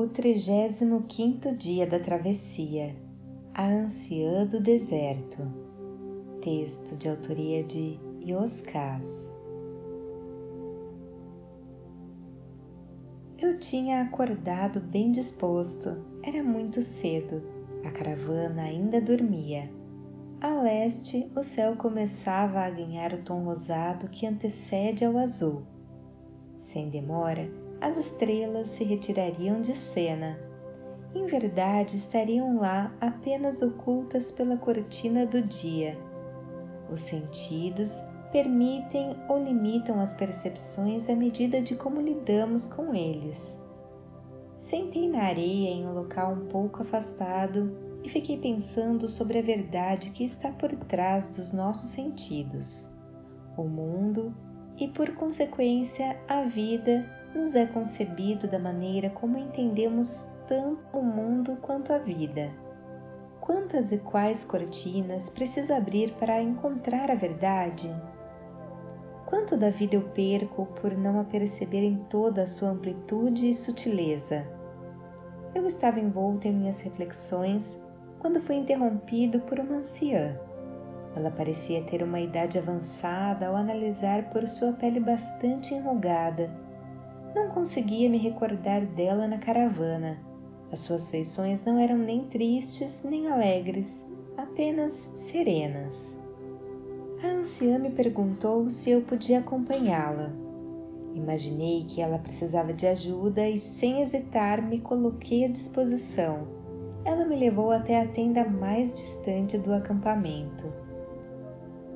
O 35 dia da travessia, a anciã do deserto. Texto de autoria de Yoskas. Eu tinha acordado bem disposto, era muito cedo, a caravana ainda dormia. A leste, o céu começava a ganhar o tom rosado que antecede ao azul. Sem demora, as estrelas se retirariam de cena. Em verdade, estariam lá apenas ocultas pela cortina do dia. Os sentidos permitem ou limitam as percepções à medida de como lidamos com eles. Sentei na areia em um local um pouco afastado e fiquei pensando sobre a verdade que está por trás dos nossos sentidos. O mundo e, por consequência, a vida nos é concebido da maneira como entendemos tanto o mundo quanto a vida. Quantas e quais cortinas preciso abrir para encontrar a verdade? Quanto da vida eu perco por não a perceber em toda a sua amplitude e sutileza? Eu estava envolto em minhas reflexões quando fui interrompido por uma anciã. Ela parecia ter uma idade avançada ao analisar por sua pele bastante enrugada não conseguia me recordar dela na caravana. As suas feições não eram nem tristes nem alegres, apenas serenas. A anciã me perguntou se eu podia acompanhá-la. Imaginei que ela precisava de ajuda e, sem hesitar, me coloquei à disposição. Ela me levou até a tenda mais distante do acampamento.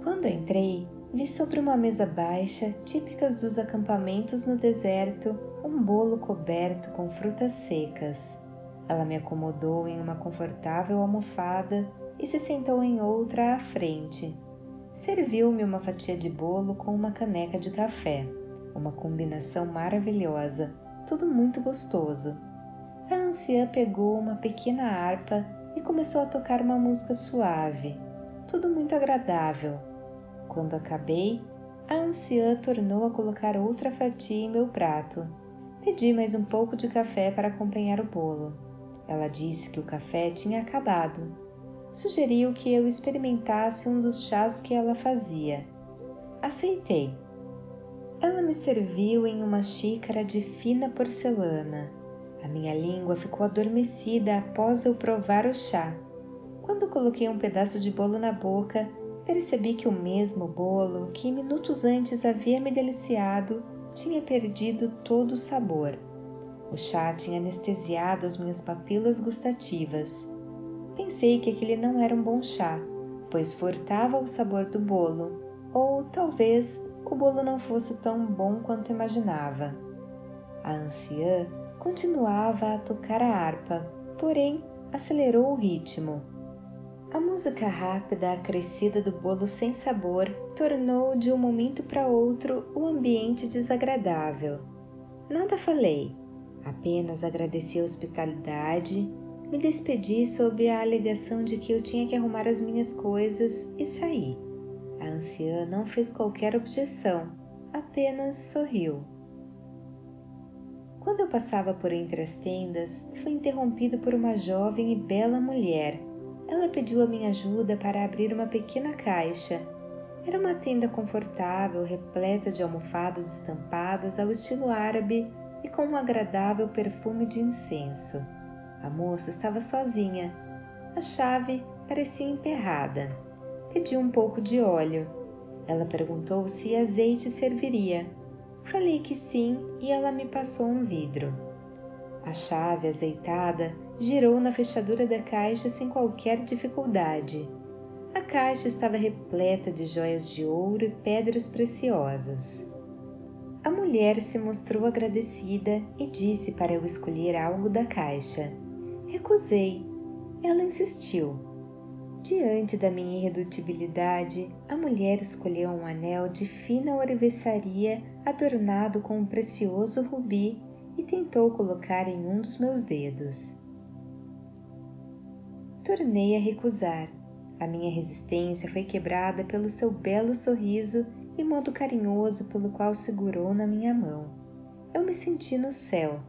Quando entrei, vi sobre uma mesa baixa, típicas dos acampamentos no deserto, um bolo coberto com frutas secas. Ela me acomodou em uma confortável almofada e se sentou em outra à frente. Serviu-me uma fatia de bolo com uma caneca de café, uma combinação maravilhosa, tudo muito gostoso. A anciã pegou uma pequena harpa e começou a tocar uma música suave, tudo muito agradável quando acabei, a anciã tornou a colocar outra fatia em meu prato. Pedi mais um pouco de café para acompanhar o bolo. Ela disse que o café tinha acabado. Sugeriu que eu experimentasse um dos chás que ela fazia. Aceitei. Ela me serviu em uma xícara de fina porcelana. A minha língua ficou adormecida após eu provar o chá. Quando coloquei um pedaço de bolo na boca, percebi que o mesmo bolo que minutos antes havia me deliciado tinha perdido todo o sabor. O chá tinha anestesiado as minhas papilas gustativas. Pensei que aquele não era um bom chá, pois furtava o sabor do bolo, ou talvez o bolo não fosse tão bom quanto imaginava. A anciã continuava a tocar a harpa, porém acelerou o ritmo a música rápida acrescida do bolo sem sabor tornou de um momento para outro o ambiente desagradável. Nada falei, apenas agradeci a hospitalidade, me despedi sob a alegação de que eu tinha que arrumar as minhas coisas e saí. A anciã não fez qualquer objeção, apenas sorriu. Quando eu passava por entre as tendas, fui interrompido por uma jovem e bela mulher ela pediu a minha ajuda para abrir uma pequena caixa. Era uma tenda confortável, repleta de almofadas estampadas ao estilo árabe e com um agradável perfume de incenso. A moça estava sozinha. A chave parecia emperrada. Pedi um pouco de óleo. Ela perguntou se azeite serviria. Falei que sim e ela me passou um vidro. A chave azeitada girou na fechadura da caixa sem qualquer dificuldade. A caixa estava repleta de joias de ouro e pedras preciosas. A mulher se mostrou agradecida e disse para eu escolher algo da caixa. Recusei. Ela insistiu. Diante da minha irredutibilidade, a mulher escolheu um anel de fina orivesaria adornado com um precioso rubi e tentou colocar em um dos meus dedos. Tornei a recusar. A minha resistência foi quebrada pelo seu belo sorriso e modo carinhoso pelo qual segurou na minha mão. Eu me senti no céu.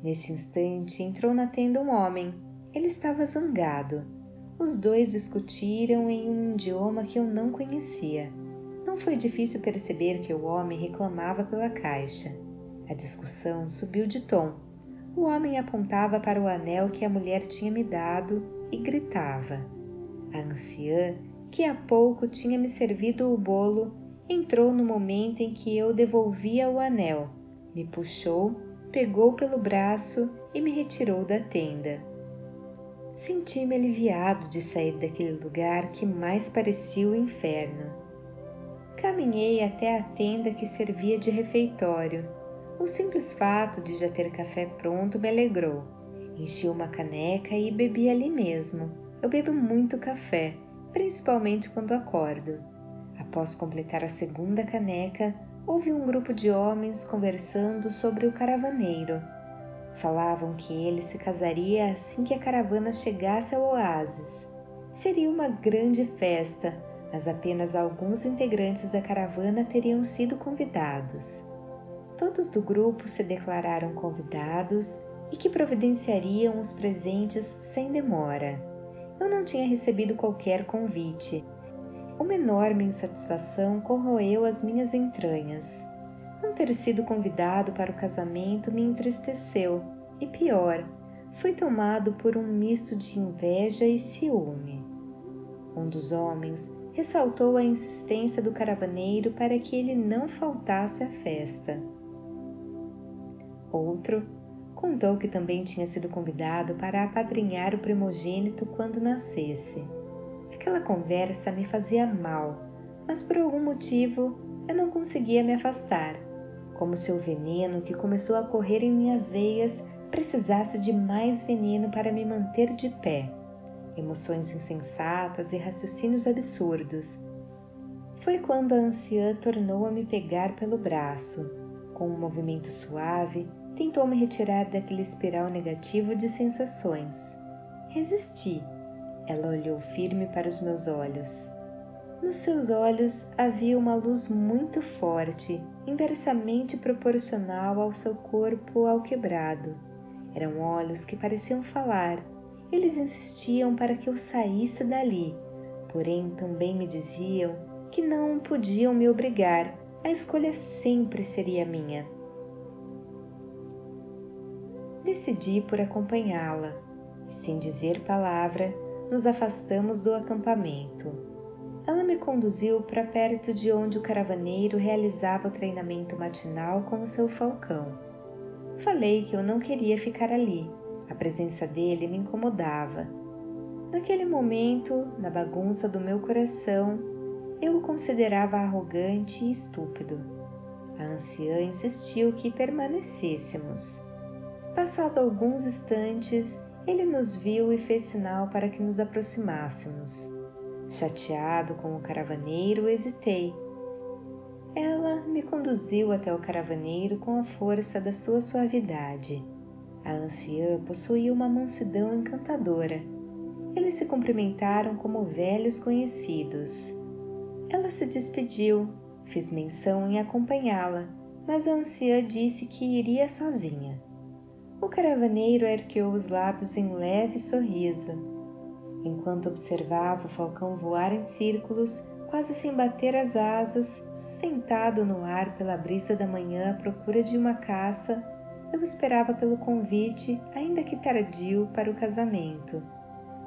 Nesse instante entrou na tenda um homem. Ele estava zangado. Os dois discutiram em um idioma que eu não conhecia. Não foi difícil perceber que o homem reclamava pela caixa. A discussão subiu de tom. O homem apontava para o anel que a mulher tinha me dado e gritava. A anciã, que há pouco tinha me servido o bolo, entrou no momento em que eu devolvia o anel, me puxou pegou pelo braço e me retirou da tenda. Senti-me aliviado de sair daquele lugar que mais parecia o inferno. Caminhei até a tenda que servia de refeitório. O simples fato de já ter café pronto me alegrou. Enchi uma caneca e bebi ali mesmo. Eu bebo muito café, principalmente quando acordo. Após completar a segunda caneca, houve um grupo de homens conversando sobre o caravaneiro. Falavam que ele se casaria assim que a caravana chegasse ao oásis. Seria uma grande festa, mas apenas alguns integrantes da caravana teriam sido convidados. Todos do grupo se declararam convidados e que providenciariam os presentes sem demora. Eu não tinha recebido qualquer convite uma enorme insatisfação corroeu as minhas entranhas. Não ter sido convidado para o casamento me entristeceu e, pior, fui tomado por um misto de inveja e ciúme. Um dos homens ressaltou a insistência do caravaneiro para que ele não faltasse à festa. Outro contou que também tinha sido convidado para apadrinhar o primogênito quando nascesse. Aquela conversa me fazia mal, mas por algum motivo eu não conseguia me afastar, como se o veneno que começou a correr em minhas veias precisasse de mais veneno para me manter de pé. Emoções insensatas e raciocínios absurdos. Foi quando a anciã tornou a me pegar pelo braço. Com um movimento suave, tentou me retirar daquele espiral negativo de sensações. Resisti ela olhou firme para os meus olhos. Nos seus olhos havia uma luz muito forte, inversamente proporcional ao seu corpo alquebrado. Eram olhos que pareciam falar. Eles insistiam para que eu saísse dali, porém também me diziam que não podiam me obrigar, a escolha sempre seria minha. Decidi por acompanhá-la, e sem dizer palavra, nos afastamos do acampamento. Ela me conduziu para perto de onde o caravaneiro realizava o treinamento matinal com o seu falcão. Falei que eu não queria ficar ali, a presença dele me incomodava. Naquele momento, na bagunça do meu coração, eu o considerava arrogante e estúpido. A anciã insistiu que permanecêssemos. Passado alguns instantes, ele nos viu e fez sinal para que nos aproximássemos. Chateado com o caravaneiro, hesitei. Ela me conduziu até o caravaneiro com a força da sua suavidade. A anciã possuía uma mansidão encantadora. Eles se cumprimentaram como velhos conhecidos. Ela se despediu, fiz menção em acompanhá-la, mas a anciã disse que iria sozinha. O caravaneiro ergueu os lábios em leve sorriso. Enquanto observava o falcão voar em círculos, quase sem bater as asas, sustentado no ar pela brisa da manhã à procura de uma caça, eu esperava pelo convite, ainda que tardio, para o casamento.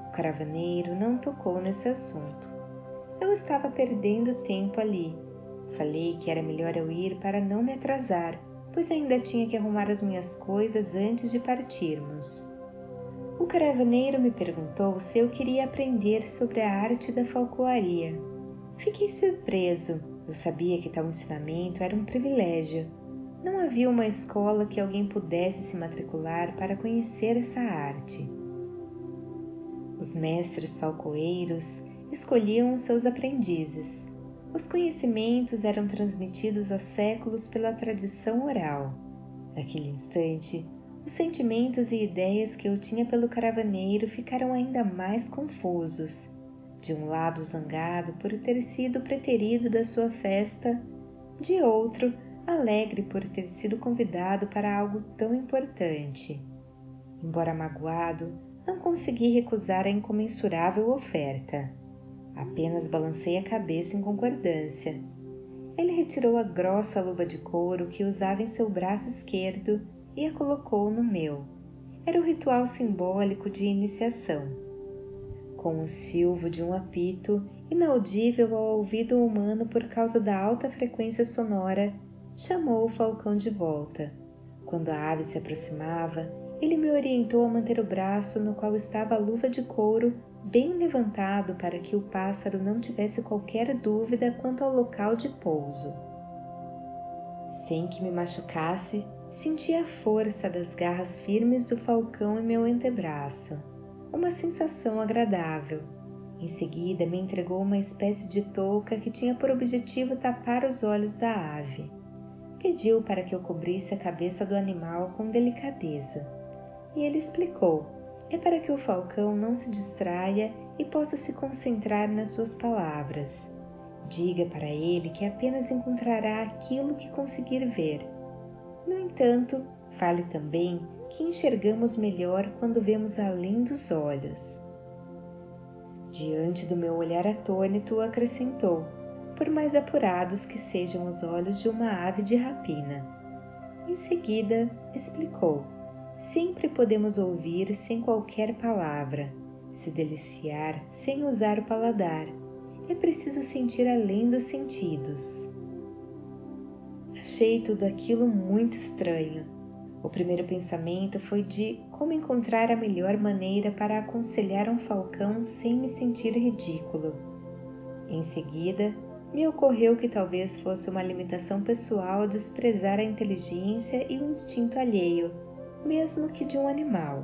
O caravaneiro não tocou nesse assunto. Eu estava perdendo tempo ali. Falei que era melhor eu ir para não me atrasar pois ainda tinha que arrumar as minhas coisas antes de partirmos. O caravaneiro me perguntou se eu queria aprender sobre a arte da falcoaria. Fiquei surpreso. Eu sabia que tal ensinamento era um privilégio. Não havia uma escola que alguém pudesse se matricular para conhecer essa arte. Os mestres falcoeiros escolhiam os seus aprendizes os conhecimentos eram transmitidos há séculos pela tradição oral. Naquele instante, os sentimentos e ideias que eu tinha pelo caravaneiro ficaram ainda mais confusos. De um lado, zangado por ter sido preterido da sua festa, de outro, alegre por ter sido convidado para algo tão importante. Embora magoado, não consegui recusar a incomensurável oferta. Apenas balancei a cabeça em concordância. Ele retirou a grossa luva de couro que usava em seu braço esquerdo e a colocou no meu. Era o ritual simbólico de iniciação. Com o silvo de um apito, inaudível ao ouvido humano por causa da alta frequência sonora, chamou o falcão de volta. Quando a ave se aproximava, ele me orientou a manter o braço no qual estava a luva de couro bem levantado para que o pássaro não tivesse qualquer dúvida quanto ao local de pouso. Sem que me machucasse, senti a força das garras firmes do falcão em meu antebraço, uma sensação agradável. Em seguida, me entregou uma espécie de touca que tinha por objetivo tapar os olhos da ave. Pediu para que eu cobrisse a cabeça do animal com delicadeza. E ele explicou: é para que o falcão não se distraia e possa se concentrar nas suas palavras. Diga para ele que apenas encontrará aquilo que conseguir ver. No entanto, fale também que enxergamos melhor quando vemos além dos olhos. Diante do meu olhar atônito, acrescentou: por mais apurados que sejam os olhos de uma ave de rapina. Em seguida, explicou: sempre podemos ouvir sem qualquer palavra, se deliciar sem usar o paladar. É preciso sentir além dos sentidos. Achei tudo aquilo muito estranho. O primeiro pensamento foi de como encontrar a melhor maneira para aconselhar um falcão sem me sentir ridículo. Em seguida, me ocorreu que talvez fosse uma limitação pessoal desprezar a inteligência e o instinto alheio, mesmo que de um animal.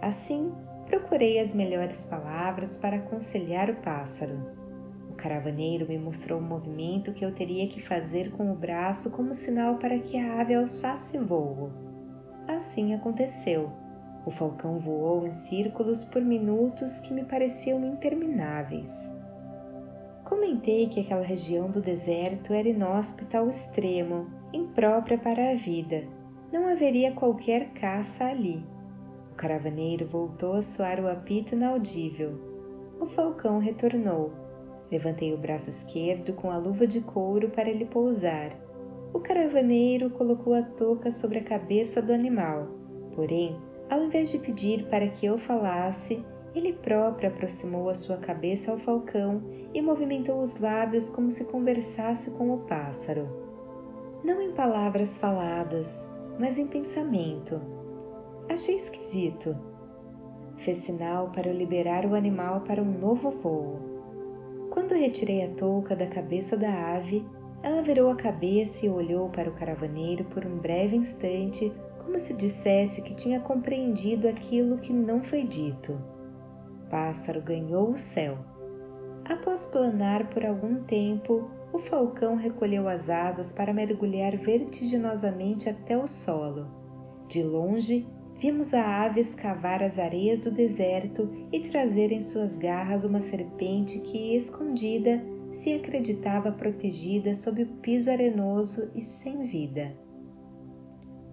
Assim, procurei as melhores palavras para aconselhar o pássaro. O caravaneiro me mostrou o movimento que eu teria que fazer com o braço como sinal para que a ave alçasse voo. Assim aconteceu. O falcão voou em círculos por minutos que me pareciam intermináveis. Comentei que aquela região do deserto era inóspita ao extremo, imprópria para a vida. Não haveria qualquer caça ali. O caravaneiro voltou a soar o apito inaudível. O falcão retornou. Levantei o braço esquerdo com a luva de couro para ele pousar. O caravaneiro colocou a touca sobre a cabeça do animal. Porém, ao invés de pedir para que eu falasse, ele próprio aproximou a sua cabeça ao falcão e movimentou os lábios como se conversasse com o pássaro. Não em palavras faladas, mas em pensamento. Achei esquisito. Fez sinal para eu liberar o animal para um novo voo. Quando retirei a touca da cabeça da ave, ela virou a cabeça e olhou para o caravaneiro por um breve instante, como se dissesse que tinha compreendido aquilo que não foi dito pássaro ganhou o céu. Após planar por algum tempo, o falcão recolheu as asas para mergulhar vertiginosamente até o solo. De longe, vimos a ave escavar as areias do deserto e trazer em suas garras uma serpente que, escondida, se acreditava protegida sob o piso arenoso e sem vida.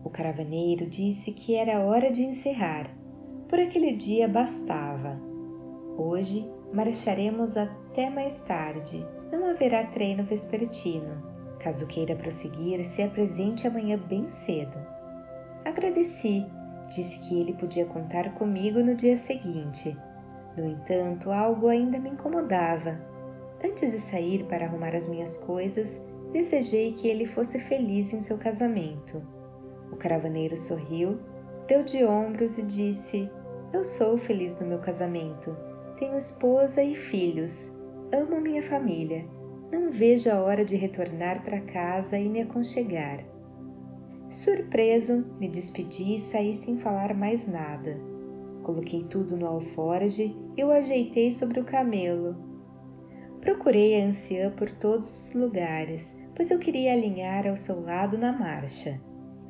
O caravaneiro disse que era hora de encerrar. Por aquele dia bastava. Hoje marcharemos até mais tarde. Não haverá treino vespertino. Caso queira prosseguir, se apresente amanhã bem cedo. Agradeci, disse que ele podia contar comigo no dia seguinte. No entanto, algo ainda me incomodava. Antes de sair para arrumar as minhas coisas, desejei que ele fosse feliz em seu casamento. O caravaneiro sorriu, deu de ombros e disse: Eu sou feliz no meu casamento tenho esposa e filhos. Amo minha família. Não vejo a hora de retornar para casa e me aconchegar. Surpreso, me despedi e saí sem falar mais nada. Coloquei tudo no alforge e o ajeitei sobre o camelo. Procurei a anciã por todos os lugares, pois eu queria alinhar ao seu lado na marcha.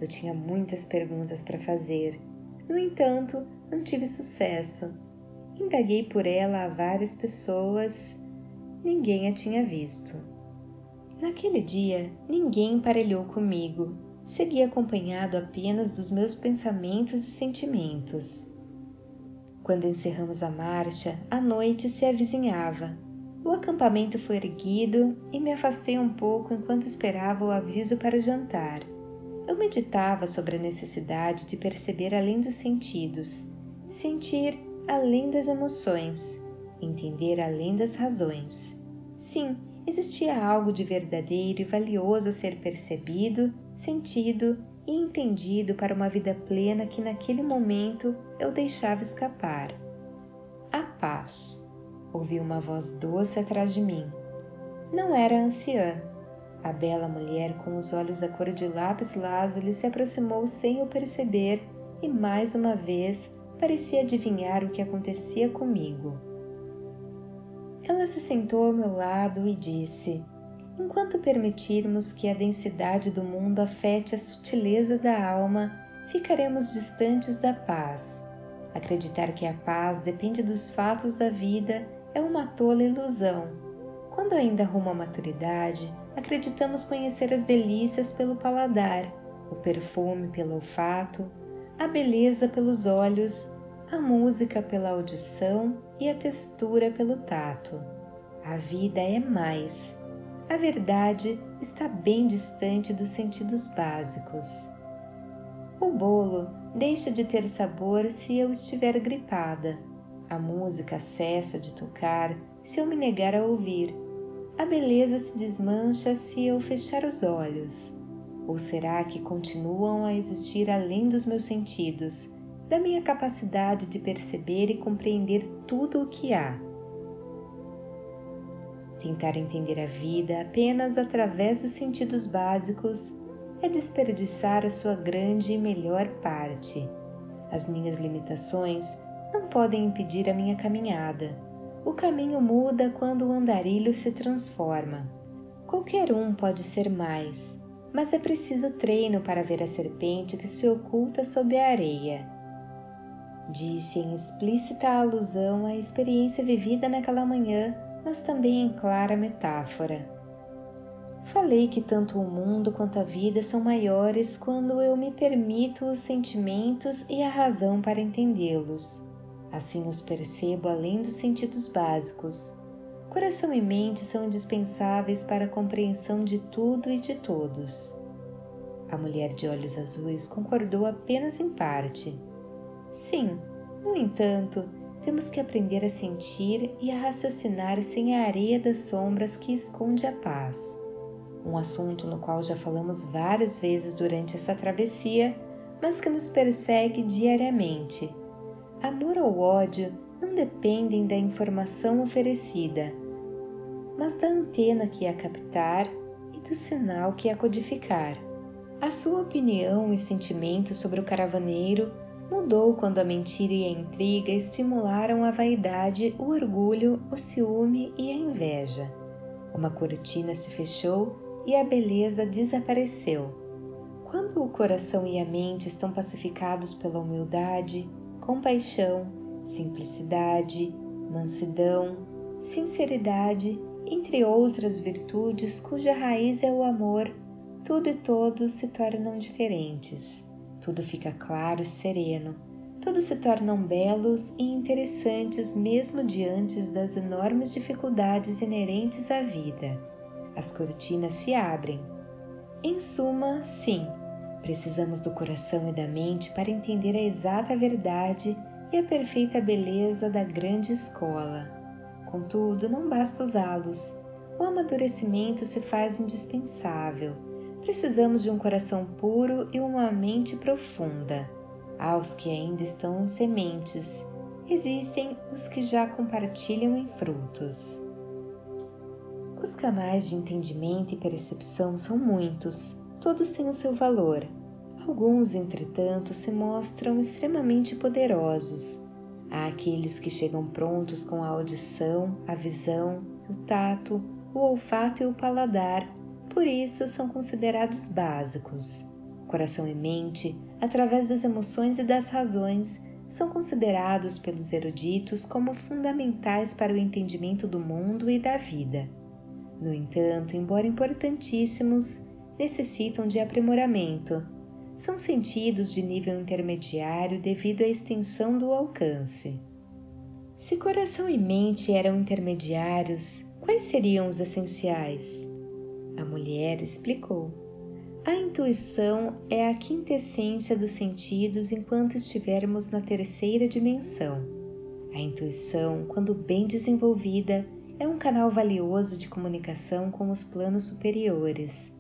Eu tinha muitas perguntas para fazer. No entanto, não tive sucesso. Indaguei por ela a várias pessoas, ninguém a tinha visto. Naquele dia, ninguém emparelhou comigo. Segui acompanhado apenas dos meus pensamentos e sentimentos. Quando encerramos a marcha, a noite se avizinhava. O acampamento foi erguido e me afastei um pouco enquanto esperava o aviso para o jantar. Eu meditava sobre a necessidade de perceber além dos sentidos, sentir além das emoções, entender além das razões. Sim, existia algo de verdadeiro e valioso a ser percebido, sentido e entendido para uma vida plena que naquele momento eu deixava escapar. A paz. Ouvi uma voz doce atrás de mim. Não era a anciã. A bela mulher com os olhos da cor de lápis lazuli se aproximou sem o perceber e mais uma vez parecia adivinhar o que acontecia comigo. Ela se sentou ao meu lado e disse: Enquanto permitirmos que a densidade do mundo afete a sutileza da alma, ficaremos distantes da paz. Acreditar que a paz depende dos fatos da vida é uma tola ilusão. Quando ainda rumo à maturidade, acreditamos conhecer as delícias pelo paladar, o perfume pelo olfato, a beleza pelos olhos a música pela audição e a textura pelo tato. A vida é mais. A verdade está bem distante dos sentidos básicos. O bolo deixa de ter sabor se eu estiver gripada. A música cessa de tocar se eu me negar a ouvir. A beleza se desmancha se eu fechar os olhos. Ou será que continuam a existir além dos meus sentidos? Da minha capacidade de perceber e compreender tudo o que há. Tentar entender a vida apenas através dos sentidos básicos é desperdiçar a sua grande e melhor parte. As minhas limitações não podem impedir a minha caminhada. O caminho muda quando o andarilho se transforma. Qualquer um pode ser mais, mas é preciso treino para ver a serpente que se oculta sob a areia disse em explícita alusão à experiência vivida naquela manhã, mas também em clara metáfora. Falei que tanto o mundo quanto a vida são maiores quando eu me permito os sentimentos e a razão para entendê-los. Assim os percebo além dos sentidos básicos. Coração e mente são indispensáveis para a compreensão de tudo e de todos. A mulher de olhos azuis concordou apenas em parte Sim, no entanto, temos que aprender a sentir e a raciocinar sem a areia das sombras que esconde a paz. Um assunto no qual já falamos várias vezes durante essa travessia, mas que nos persegue diariamente. Amor ou ódio não dependem da informação oferecida, mas da antena que a captar e do sinal que a codificar. A sua opinião e sentimento sobre o caravaneiro mudou quando a mentira e a intriga estimularam a vaidade, o orgulho, o ciúme e a inveja. Uma cortina se fechou e a beleza desapareceu. Quando o coração e a mente estão pacificados pela humildade, compaixão, simplicidade, mansidão, sinceridade, entre outras virtudes cuja raiz é o amor, tudo e todos se tornam diferentes tudo fica claro e sereno, todos se tornam belos e interessantes mesmo diante das enormes dificuldades inerentes à vida. As cortinas se abrem. Em suma, sim, precisamos do coração e da mente para entender a exata verdade e a perfeita beleza da grande escola. Contudo, não basta usá-los. O amadurecimento se faz indispensável precisamos de um coração puro e uma mente profunda. Aos que ainda estão em sementes, existem os que já compartilham em frutos. Os canais de entendimento e percepção são muitos, todos têm o seu valor. Alguns, entretanto, se mostram extremamente poderosos. Há aqueles que chegam prontos com a audição, a visão, o tato, o olfato e o paladar por isso são considerados básicos. Coração e mente, através das emoções e das razões, são considerados pelos eruditos como fundamentais para o entendimento do mundo e da vida. No entanto, embora importantíssimos, necessitam de aprimoramento. São sentidos de nível intermediário devido à extensão do alcance. Se coração e mente eram intermediários, quais seriam os essenciais? A mulher explicou. A intuição é a quintessência dos sentidos enquanto estivermos na terceira dimensão. A intuição, quando bem desenvolvida, é um canal valioso de comunicação com os planos superiores.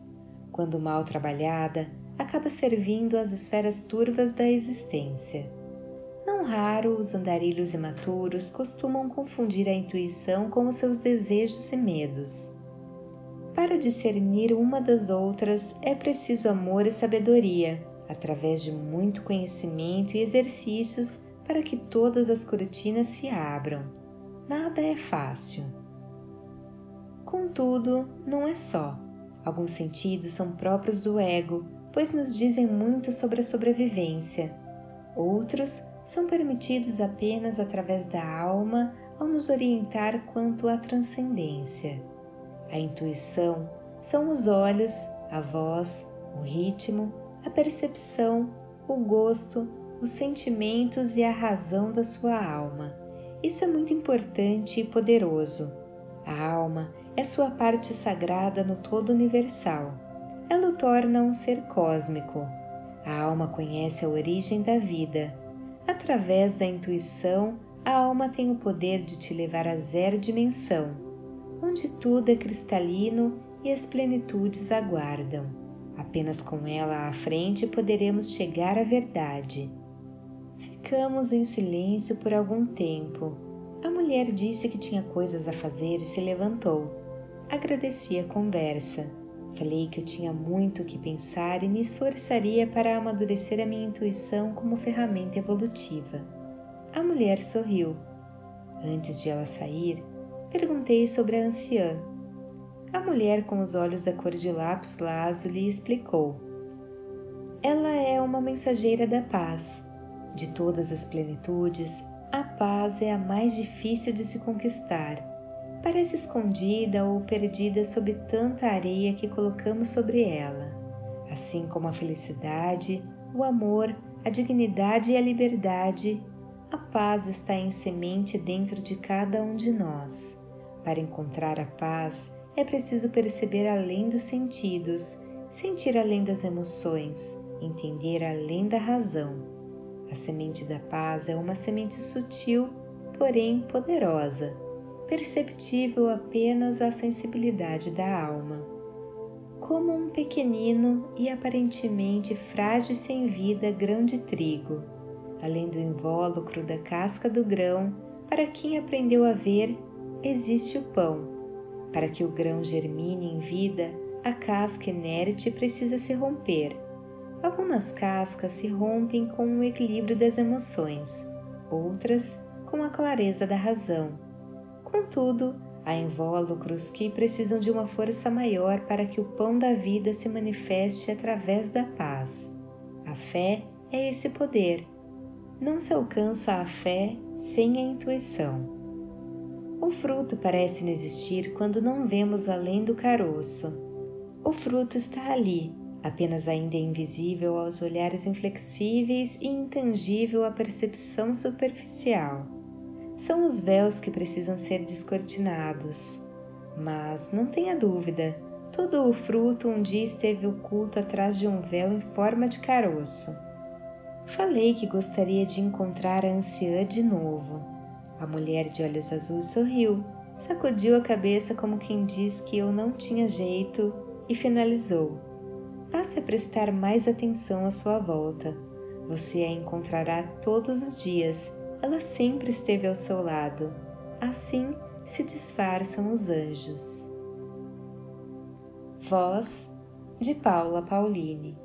Quando mal trabalhada, acaba servindo às esferas turvas da existência. Não raro, os andarilhos imaturos costumam confundir a intuição com os seus desejos e medos. Para discernir uma das outras é preciso amor e sabedoria, através de muito conhecimento e exercícios para que todas as cortinas se abram. Nada é fácil. Contudo, não é só. Alguns sentidos são próprios do ego, pois nos dizem muito sobre a sobrevivência. Outros são permitidos apenas através da alma ao nos orientar quanto à transcendência. A intuição são os olhos, a voz, o ritmo, a percepção, o gosto, os sentimentos e a razão da sua alma. Isso é muito importante e poderoso. A alma é sua parte sagrada no todo universal. Ela o torna um ser cósmico. A alma conhece a origem da vida Através da intuição, a alma tem o poder de te levar à zero dimensão, onde tudo é cristalino e as plenitudes aguardam. Apenas com ela à frente poderemos chegar à verdade. Ficamos em silêncio por algum tempo. A mulher disse que tinha coisas a fazer e se levantou. Agradeci a conversa. Falei que eu tinha muito o que pensar e me esforçaria para amadurecer a minha intuição como ferramenta evolutiva. A mulher sorriu. Antes de ela sair, perguntei sobre a anciã. A mulher com os olhos da cor de lápis lazuli explicou. Ela é uma mensageira da paz. De todas as plenitudes, a paz é a mais difícil de se conquistar parece escondida ou perdida sob tanta areia que colocamos sobre ela, assim como a felicidade, o amor, a dignidade e a liberdade. A paz está em semente dentro de cada um de nós. Para encontrar a paz, é preciso perceber além dos sentidos, sentir além das emoções, entender além da razão. A semente da paz é uma semente sutil, porém poderosa perceptível apenas à sensibilidade da alma. Como um pequenino e aparentemente frágil sem vida grão de trigo, além do invólucro da casca do grão, para quem aprendeu a ver, existe o pão. Para que o grão germine em vida, a casca inerte precisa se romper. Algumas cascas se rompem com o equilíbrio das emoções, outras com a clareza da razão Contudo, há invólucros que precisam de uma força maior para que o pão da vida se manifeste através da paz. A fé é esse poder. Não se alcança a fé sem a intuição. O fruto parece existir quando não vemos além do caroço. O fruto está ali, apenas ainda é invisível aos olhares inflexíveis e intangível à percepção superficial são os véus que precisam ser descortinados. Mas não tenha dúvida, todo o fruto um dia esteve oculto atrás de um véu em forma de caroço. Falei que gostaria de encontrar a anciã de novo. A mulher de olhos azuis sorriu, sacudiu a cabeça como quem diz que eu não tinha jeito e finalizou. Passe a prestar mais atenção à sua volta. Você a encontrará todos os dias ela sempre esteve ao seu lado. Assim se disfarçam os anjos. Voz de Paula Pauline